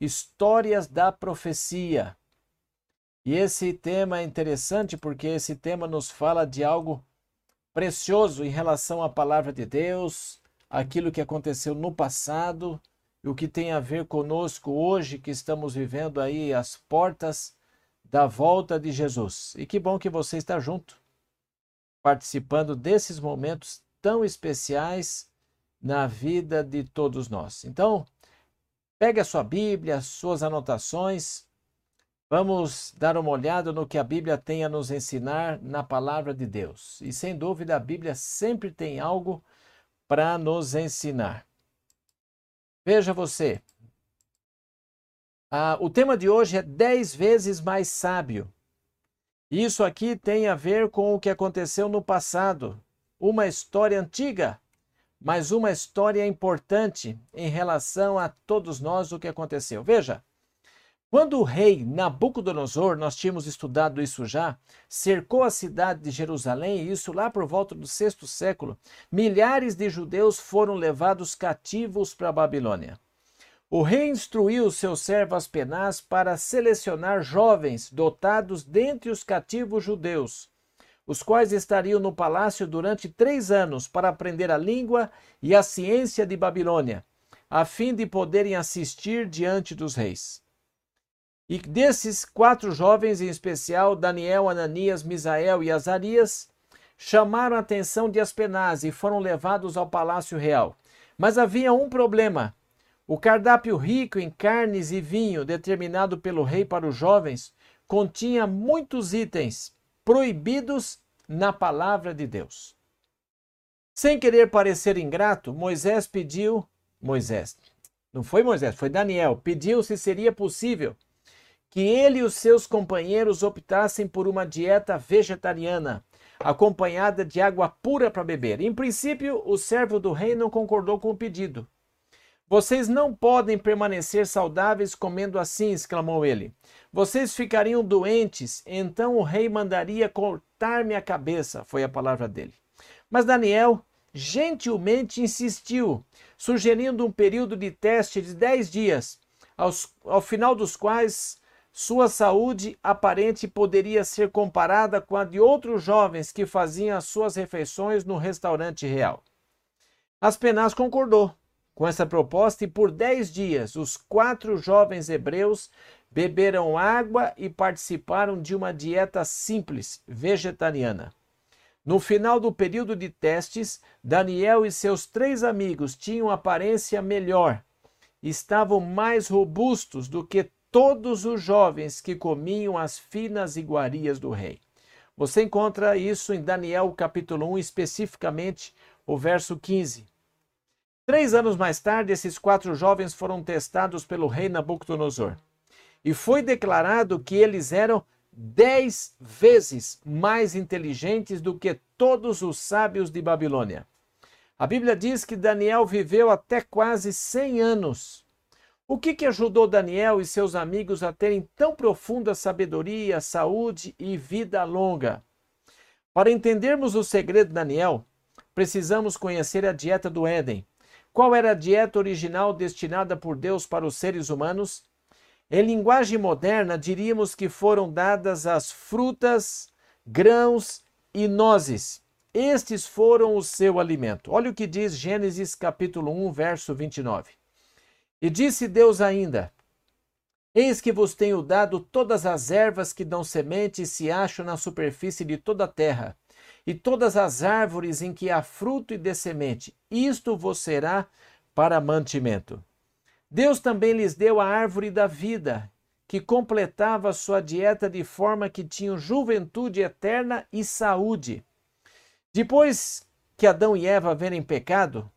Histórias da Profecia. E esse tema é interessante porque esse tema nos fala de algo precioso em relação à palavra de Deus, aquilo que aconteceu no passado e o que tem a ver conosco hoje que estamos vivendo aí as portas da volta de Jesus. E que bom que você está junto, participando desses momentos tão especiais na vida de todos nós. Então, pegue a sua Bíblia, suas anotações. Vamos dar uma olhada no que a Bíblia tem a nos ensinar na palavra de Deus. E sem dúvida, a Bíblia sempre tem algo para nos ensinar. Veja você. Ah, o tema de hoje é 10 vezes mais sábio. Isso aqui tem a ver com o que aconteceu no passado, uma história antiga, mas uma história importante em relação a todos nós o que aconteceu. Veja, quando o rei Nabucodonosor, nós tínhamos estudado isso já, cercou a cidade de Jerusalém, e isso lá por volta do sexto século, milhares de judeus foram levados cativos para a Babilônia. O rei instruiu seu servo Aspenaz para selecionar jovens dotados dentre os cativos judeus, os quais estariam no palácio durante três anos para aprender a língua e a ciência de Babilônia, a fim de poderem assistir diante dos reis. E desses quatro jovens, em especial Daniel, Ananias, Misael e Azarias, chamaram a atenção de Aspenaz e foram levados ao palácio real. Mas havia um problema. O cardápio rico em carnes e vinho determinado pelo rei para os jovens continha muitos itens proibidos na palavra de Deus. Sem querer parecer ingrato, Moisés pediu, Moisés, não foi Moisés, foi Daniel, pediu se seria possível que ele e os seus companheiros optassem por uma dieta vegetariana, acompanhada de água pura para beber. Em princípio, o servo do rei não concordou com o pedido. Vocês não podem permanecer saudáveis comendo assim, exclamou ele. Vocês ficariam doentes, então o rei mandaria cortar-me a cabeça, foi a palavra dele. Mas Daniel gentilmente insistiu, sugerindo um período de teste de dez dias, aos, ao final dos quais sua saúde aparente poderia ser comparada com a de outros jovens que faziam as suas refeições no restaurante real. Aspenaz concordou com essa proposta e por dez dias os quatro jovens hebreus beberam água e participaram de uma dieta simples, vegetariana. No final do período de testes, Daniel e seus três amigos tinham aparência melhor, estavam mais robustos do que todos os jovens que comiam as finas iguarias do rei. Você encontra isso em Daniel capítulo 1, especificamente o verso 15. Três anos mais tarde, esses quatro jovens foram testados pelo rei Nabucodonosor. E foi declarado que eles eram dez vezes mais inteligentes do que todos os sábios de Babilônia. A Bíblia diz que Daniel viveu até quase 100 anos o que, que ajudou Daniel e seus amigos a terem tão profunda sabedoria, saúde e vida longa? Para entendermos o segredo de Daniel, precisamos conhecer a dieta do Éden. Qual era a dieta original destinada por Deus para os seres humanos? Em linguagem moderna, diríamos que foram dadas as frutas, grãos e nozes. Estes foram o seu alimento. Olha o que diz Gênesis capítulo 1, verso 29. E disse Deus ainda: Eis que vos tenho dado todas as ervas que dão semente e se acham na superfície de toda a terra, e todas as árvores em que há fruto e dê semente. Isto vos será para mantimento. Deus também lhes deu a árvore da vida, que completava sua dieta de forma que tinham juventude eterna e saúde. Depois que Adão e Eva verem pecado,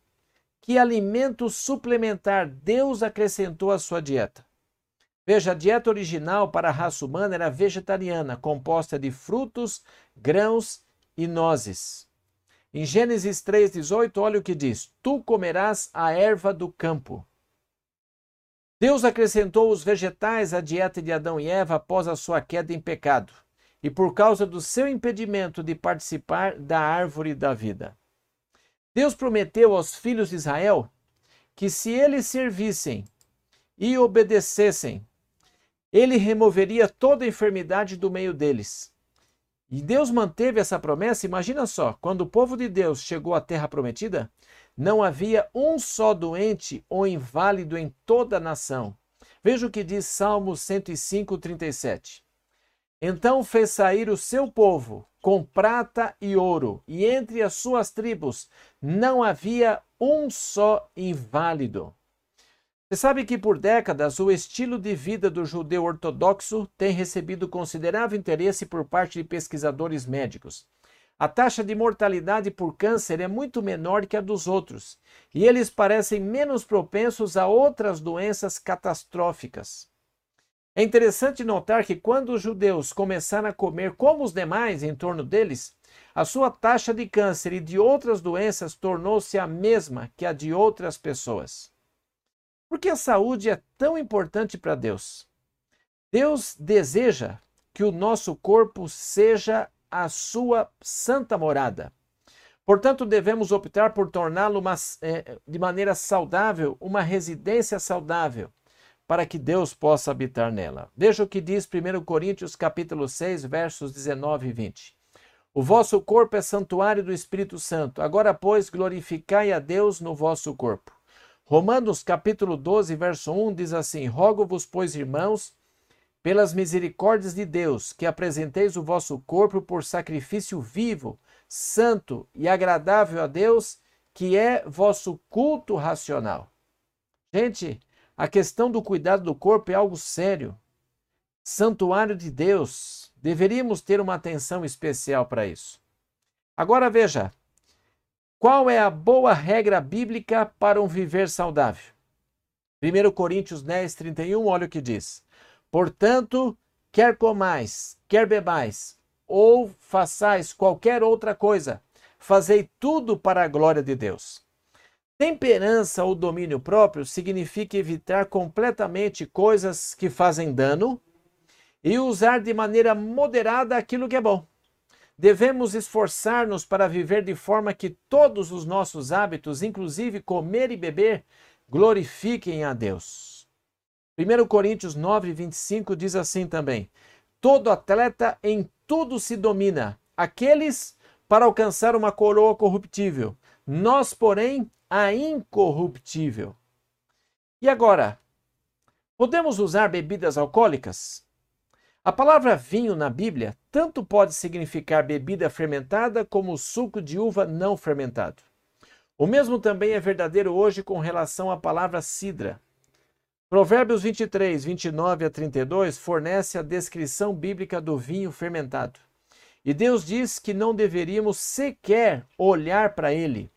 que alimento suplementar Deus acrescentou à sua dieta. Veja, a dieta original para a raça humana era vegetariana, composta de frutos, grãos e nozes. Em Gênesis 3,18, olha o que diz: Tu comerás a erva do campo. Deus acrescentou os vegetais à dieta de Adão e Eva após a sua queda em pecado, e por causa do seu impedimento de participar da árvore da vida. Deus prometeu aos filhos de Israel que se eles servissem e obedecessem, ele removeria toda enfermidade do meio deles. E Deus manteve essa promessa. Imagina só, quando o povo de Deus chegou à terra prometida, não havia um só doente ou inválido em toda a nação. Veja o que diz Salmo 105, 37. Então fez sair o seu povo com prata e ouro, e entre as suas tribos não havia um só inválido. Você sabe que por décadas o estilo de vida do judeu ortodoxo tem recebido considerável interesse por parte de pesquisadores médicos. A taxa de mortalidade por câncer é muito menor que a dos outros, e eles parecem menos propensos a outras doenças catastróficas. É interessante notar que quando os judeus começaram a comer como os demais em torno deles, a sua taxa de câncer e de outras doenças tornou-se a mesma que a de outras pessoas. Por que a saúde é tão importante para Deus? Deus deseja que o nosso corpo seja a sua santa morada. Portanto, devemos optar por torná-lo é, de maneira saudável, uma residência saudável, para que Deus possa habitar nela. Veja o que diz 1 Coríntios capítulo 6, versos 19 e 20. O vosso corpo é santuário do Espírito Santo. Agora, pois, glorificai a Deus no vosso corpo. Romanos capítulo 12, verso 1 diz assim: Rogo-vos, pois, irmãos, pelas misericórdias de Deus, que apresenteis o vosso corpo por sacrifício vivo, santo e agradável a Deus, que é vosso culto racional. Gente, a questão do cuidado do corpo é algo sério. Santuário de Deus, deveríamos ter uma atenção especial para isso. Agora veja, qual é a boa regra bíblica para um viver saudável? 1 Coríntios 10, 31, olha o que diz. Portanto, quer comais, quer bebais, ou façais qualquer outra coisa, fazei tudo para a glória de Deus. Temperança ou domínio próprio significa evitar completamente coisas que fazem dano e usar de maneira moderada aquilo que é bom. Devemos esforçar-nos para viver de forma que todos os nossos hábitos, inclusive comer e beber, glorifiquem a Deus. 1 Coríntios 9, 25 diz assim também: Todo atleta em tudo se domina, aqueles para alcançar uma coroa corruptível, nós, porém, a incorruptível. E agora, podemos usar bebidas alcoólicas? A palavra vinho na Bíblia tanto pode significar bebida fermentada como suco de uva não fermentado. O mesmo também é verdadeiro hoje com relação à palavra cidra. Provérbios 23, 29 a 32 fornece a descrição bíblica do vinho fermentado. E Deus diz que não deveríamos sequer olhar para ele.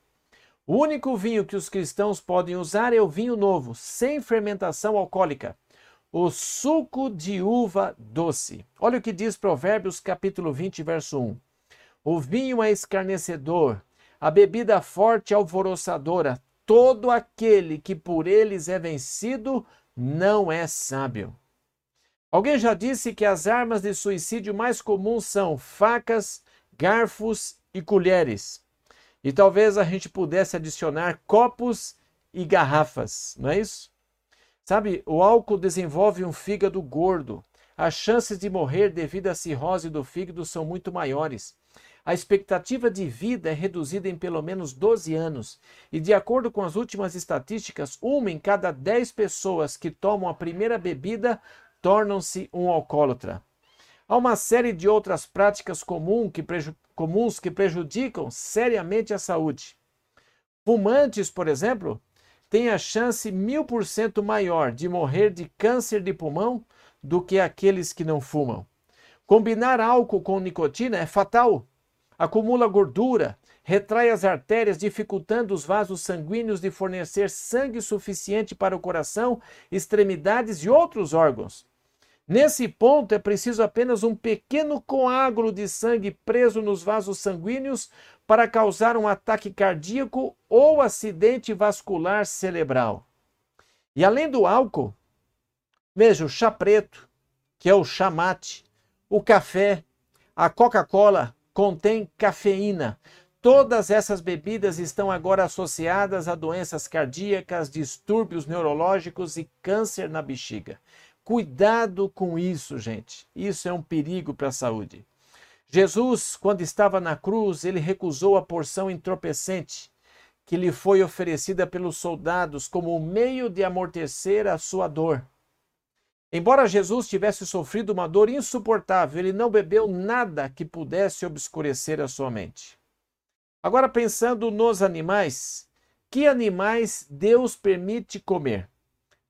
O único vinho que os cristãos podem usar é o vinho novo, sem fermentação alcoólica o suco de uva doce. Olha o que diz Provérbios capítulo 20, verso 1. O vinho é escarnecedor, a bebida forte é alvoroçadora. Todo aquele que por eles é vencido não é sábio. Alguém já disse que as armas de suicídio mais comuns são facas, garfos e colheres. E talvez a gente pudesse adicionar copos e garrafas, não é isso? Sabe, o álcool desenvolve um fígado gordo. As chances de morrer devido à cirrose do fígado são muito maiores. A expectativa de vida é reduzida em pelo menos 12 anos, e de acordo com as últimas estatísticas, uma em cada 10 pessoas que tomam a primeira bebida tornam-se um alcoólatra. Há uma série de outras práticas comum que comuns que prejudicam seriamente a saúde. Fumantes, por exemplo, tem a chance mil por cento maior de morrer de câncer de pulmão do que aqueles que não fumam. Combinar álcool com nicotina é fatal. Acumula gordura, retrai as artérias, dificultando os vasos sanguíneos de fornecer sangue suficiente para o coração, extremidades e outros órgãos. Nesse ponto, é preciso apenas um pequeno coágulo de sangue preso nos vasos sanguíneos para causar um ataque cardíaco ou acidente vascular cerebral. E além do álcool, veja o chá preto, que é o chá mate, o café, a Coca-Cola contém cafeína. Todas essas bebidas estão agora associadas a doenças cardíacas, distúrbios neurológicos e câncer na bexiga. Cuidado com isso, gente. Isso é um perigo para a saúde. Jesus, quando estava na cruz, ele recusou a porção entorpecente que lhe foi oferecida pelos soldados como meio de amortecer a sua dor. Embora Jesus tivesse sofrido uma dor insuportável, ele não bebeu nada que pudesse obscurecer a sua mente. Agora, pensando nos animais, que animais Deus permite comer?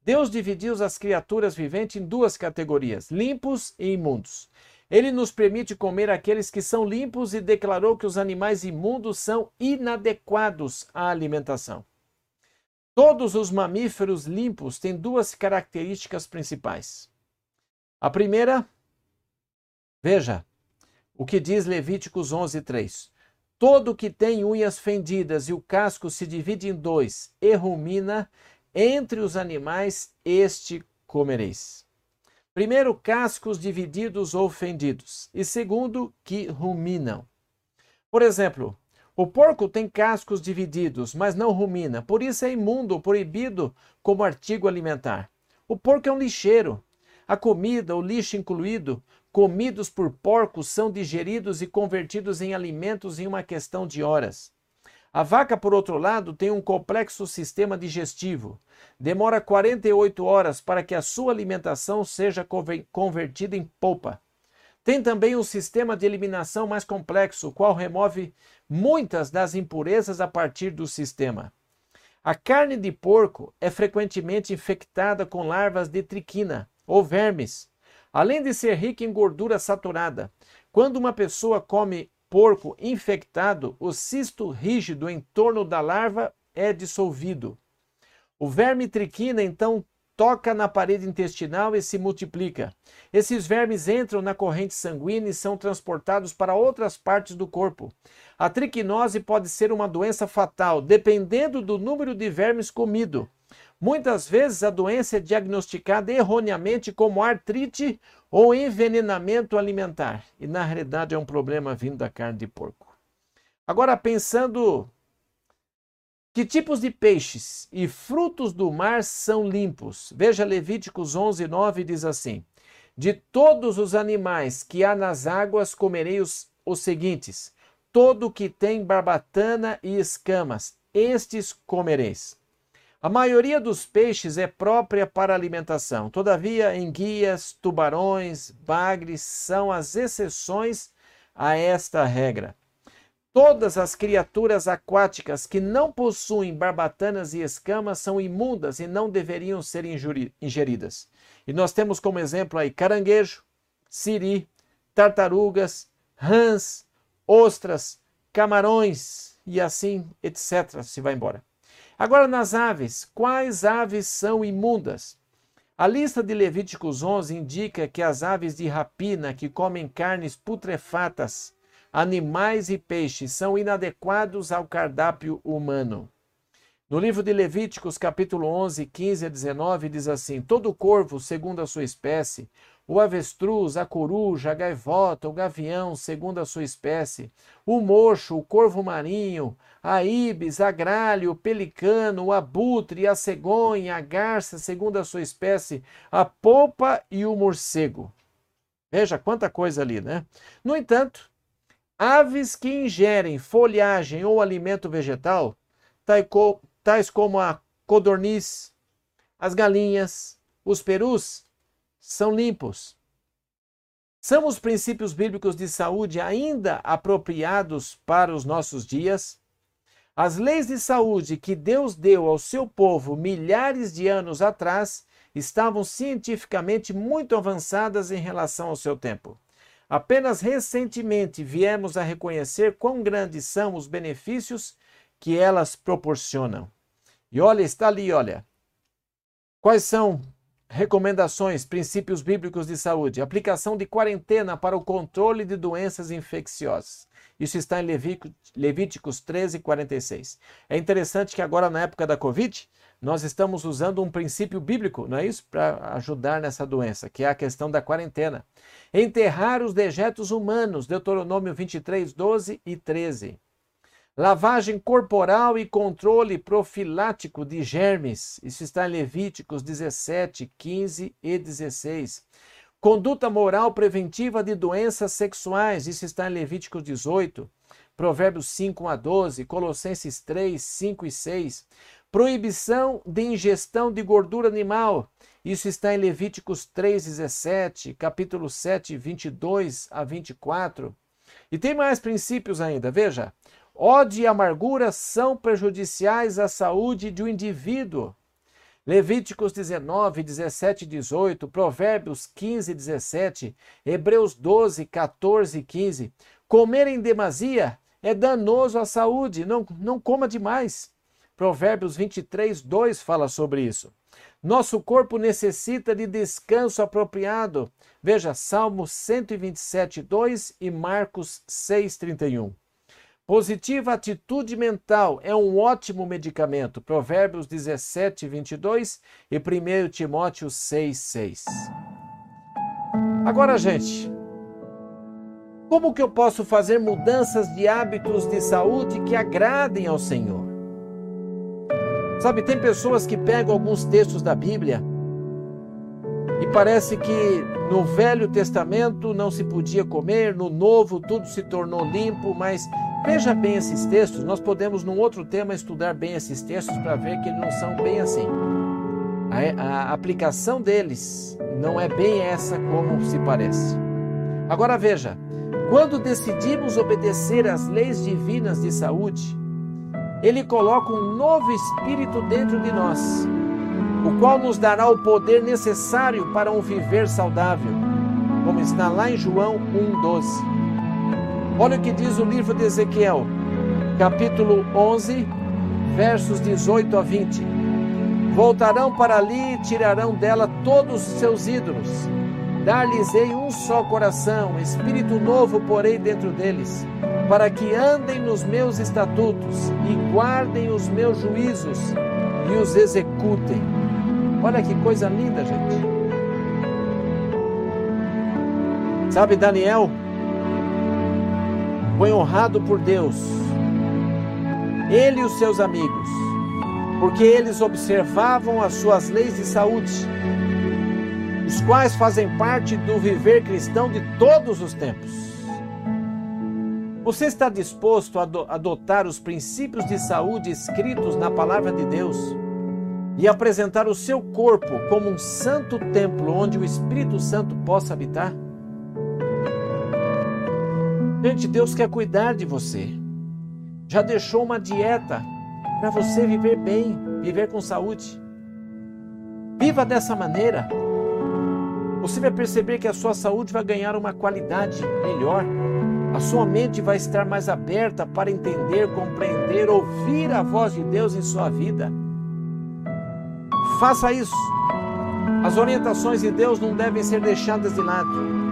Deus dividiu as criaturas viventes em duas categorias: limpos e imundos. Ele nos permite comer aqueles que são limpos e declarou que os animais imundos são inadequados à alimentação. Todos os mamíferos limpos têm duas características principais. A primeira, veja o que diz Levíticos 11:3. Todo que tem unhas fendidas e o casco se divide em dois e rumina, entre os animais este comereis. Primeiro, cascos divididos ou fendidos. E segundo, que ruminam. Por exemplo, o porco tem cascos divididos, mas não rumina, por isso é imundo, proibido como artigo alimentar. O porco é um lixeiro. A comida, o lixo incluído, comidos por porcos, são digeridos e convertidos em alimentos em uma questão de horas. A vaca, por outro lado, tem um complexo sistema digestivo. Demora 48 horas para que a sua alimentação seja convertida em polpa. Tem também um sistema de eliminação mais complexo, o qual remove muitas das impurezas a partir do sistema. A carne de porco é frequentemente infectada com larvas de triquina ou vermes, além de ser rica em gordura saturada. Quando uma pessoa come porco infectado, o cisto rígido em torno da larva é dissolvido. O verme triquina então toca na parede intestinal e se multiplica. Esses vermes entram na corrente sanguínea e são transportados para outras partes do corpo. A triquinose pode ser uma doença fatal, dependendo do número de vermes comido. Muitas vezes a doença é diagnosticada erroneamente como artrite ou envenenamento alimentar, e na realidade é um problema vindo da carne de porco. Agora, pensando que tipos de peixes e frutos do mar são limpos? Veja Levíticos 11, 9 diz assim: De todos os animais que há nas águas comerei os, os seguintes: todo que tem barbatana e escamas, estes comereis. A maioria dos peixes é própria para alimentação. Todavia, enguias, tubarões, bagres são as exceções a esta regra. Todas as criaturas aquáticas que não possuem barbatanas e escamas são imundas e não deveriam ser ingeridas. E nós temos como exemplo aí caranguejo, siri, tartarugas, rãs, ostras, camarões e assim, etc. Se vai embora. Agora, nas aves, quais aves são imundas? A lista de Levíticos 11 indica que as aves de rapina que comem carnes putrefatas, animais e peixes são inadequados ao cardápio humano. No livro de Levíticos, capítulo 11, 15 a 19, diz assim: Todo corvo, segundo a sua espécie, o avestruz, a coruja, a gaivota, o gavião, segundo a sua espécie, o mocho, o corvo marinho, a ibis, a gralha, o pelicano, o abutre, a cegonha, a garça, segundo a sua espécie, a polpa e o morcego. Veja quanta coisa ali, né? No entanto, aves que ingerem folhagem ou alimento vegetal, tais como a codorniz, as galinhas, os perus, são limpos. São os princípios bíblicos de saúde ainda apropriados para os nossos dias? As leis de saúde que Deus deu ao seu povo milhares de anos atrás estavam cientificamente muito avançadas em relação ao seu tempo. Apenas recentemente viemos a reconhecer quão grandes são os benefícios que elas proporcionam. E olha, está ali, olha. Quais são Recomendações, princípios bíblicos de saúde. Aplicação de quarentena para o controle de doenças infecciosas. Isso está em Levíticos 13, 46. É interessante que agora, na época da Covid, nós estamos usando um princípio bíblico, não é isso? Para ajudar nessa doença, que é a questão da quarentena. Enterrar os dejetos humanos, Deuteronômio 23, 12 e 13. Lavagem corporal e controle profilático de germes. Isso está em Levíticos 17, 15 e 16. Conduta moral preventiva de doenças sexuais. Isso está em Levíticos 18. Provérbios 5 a 12, Colossenses 3, 5 e 6. Proibição de ingestão de gordura animal. Isso está em Levíticos 3, 17, capítulo 7, 22 a 24. E tem mais princípios ainda, veja. Ódio e amargura são prejudiciais à saúde de um indivíduo. Levíticos 19, 17 e 18, Provérbios 15, 17, Hebreus 12, 14 e 15. Comer em demasia é danoso à saúde, não, não coma demais. Provérbios 23, 2 fala sobre isso. Nosso corpo necessita de descanso apropriado. Veja, Salmo 127, 2 e Marcos 6, 31. Positiva atitude mental é um ótimo medicamento. Provérbios 17, 22 e 1 Timóteo 6, 6. Agora, gente, como que eu posso fazer mudanças de hábitos de saúde que agradem ao Senhor? Sabe, tem pessoas que pegam alguns textos da Bíblia e parece que no Velho Testamento não se podia comer, no Novo tudo se tornou limpo, mas Veja bem esses textos, nós podemos, num outro tema, estudar bem esses textos para ver que eles não são bem assim. A, a, aplicação deles não é bem essa como se parece. Agora veja, quando decidimos obedecer às leis divinas de saúde, ele coloca um novo espírito dentro de nós, o qual nos dará o poder necessário para um viver saudável, como está lá em João 1,12. Olha o que diz o livro de Ezequiel, capítulo 11, versos 18 a 20. Voltarão para ali e tirarão dela todos os seus ídolos. Dar-lhes-ei um só coração, espírito novo porei dentro deles, para que andem nos meus estatutos e guardem os meus juízos e os executem. Olha que coisa linda, gente. Sabe, Daniel foi honrado por Deus, ele e os seus amigos, porque eles observavam as suas leis de saúde, os quais fazem parte do viver cristão de todos os tempos. Você está disposto a adotar os princípios de saúde escritos na palavra de Deus e apresentar o seu corpo como um santo templo onde o Espírito Santo possa habitar? Gente, Deus quer cuidar de você. Já deixou uma dieta para você viver bem, viver com saúde. Viva dessa maneira. Você vai perceber que a sua saúde vai ganhar uma qualidade melhor. A sua mente vai estar mais aberta para entender, compreender, ouvir a voz de Deus em sua vida. Faça isso. As orientações de Deus não devem ser deixadas de lado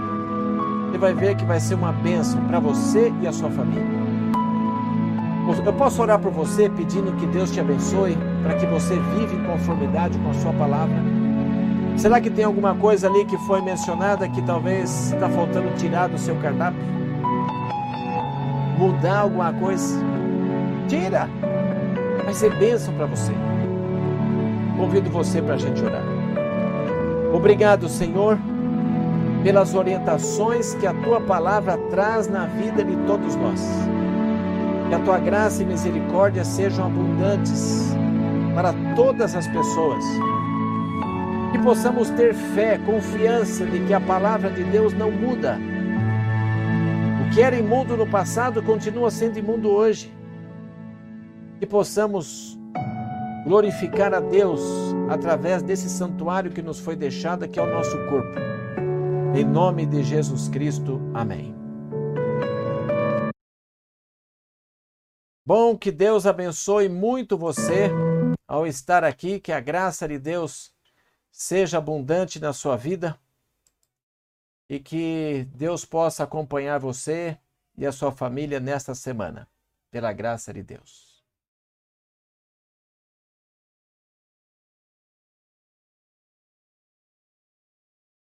você vai ver que vai ser uma bênção para você e a sua família. Eu posso orar por você pedindo que Deus te abençoe para que você viva em conformidade com a sua palavra. Será que tem alguma coisa ali que foi mencionada que talvez está faltando tirar do seu cardápio? Mudar alguma coisa? Tira! Vai ser bênção para você. Convido você para a gente orar. Obrigado, Senhor pelas orientações que a tua palavra traz na vida de todos nós. Que a tua graça e misericórdia sejam abundantes para todas as pessoas. Que possamos ter fé, confiança de que a palavra de Deus não muda. O que era imundo no passado continua sendo imundo hoje. Que possamos glorificar a Deus através desse santuário que nos foi deixado, que é o nosso corpo. Em nome de Jesus Cristo. Amém. Bom, que Deus abençoe muito você ao estar aqui, que a graça de Deus seja abundante na sua vida e que Deus possa acompanhar você e a sua família nesta semana, pela graça de Deus.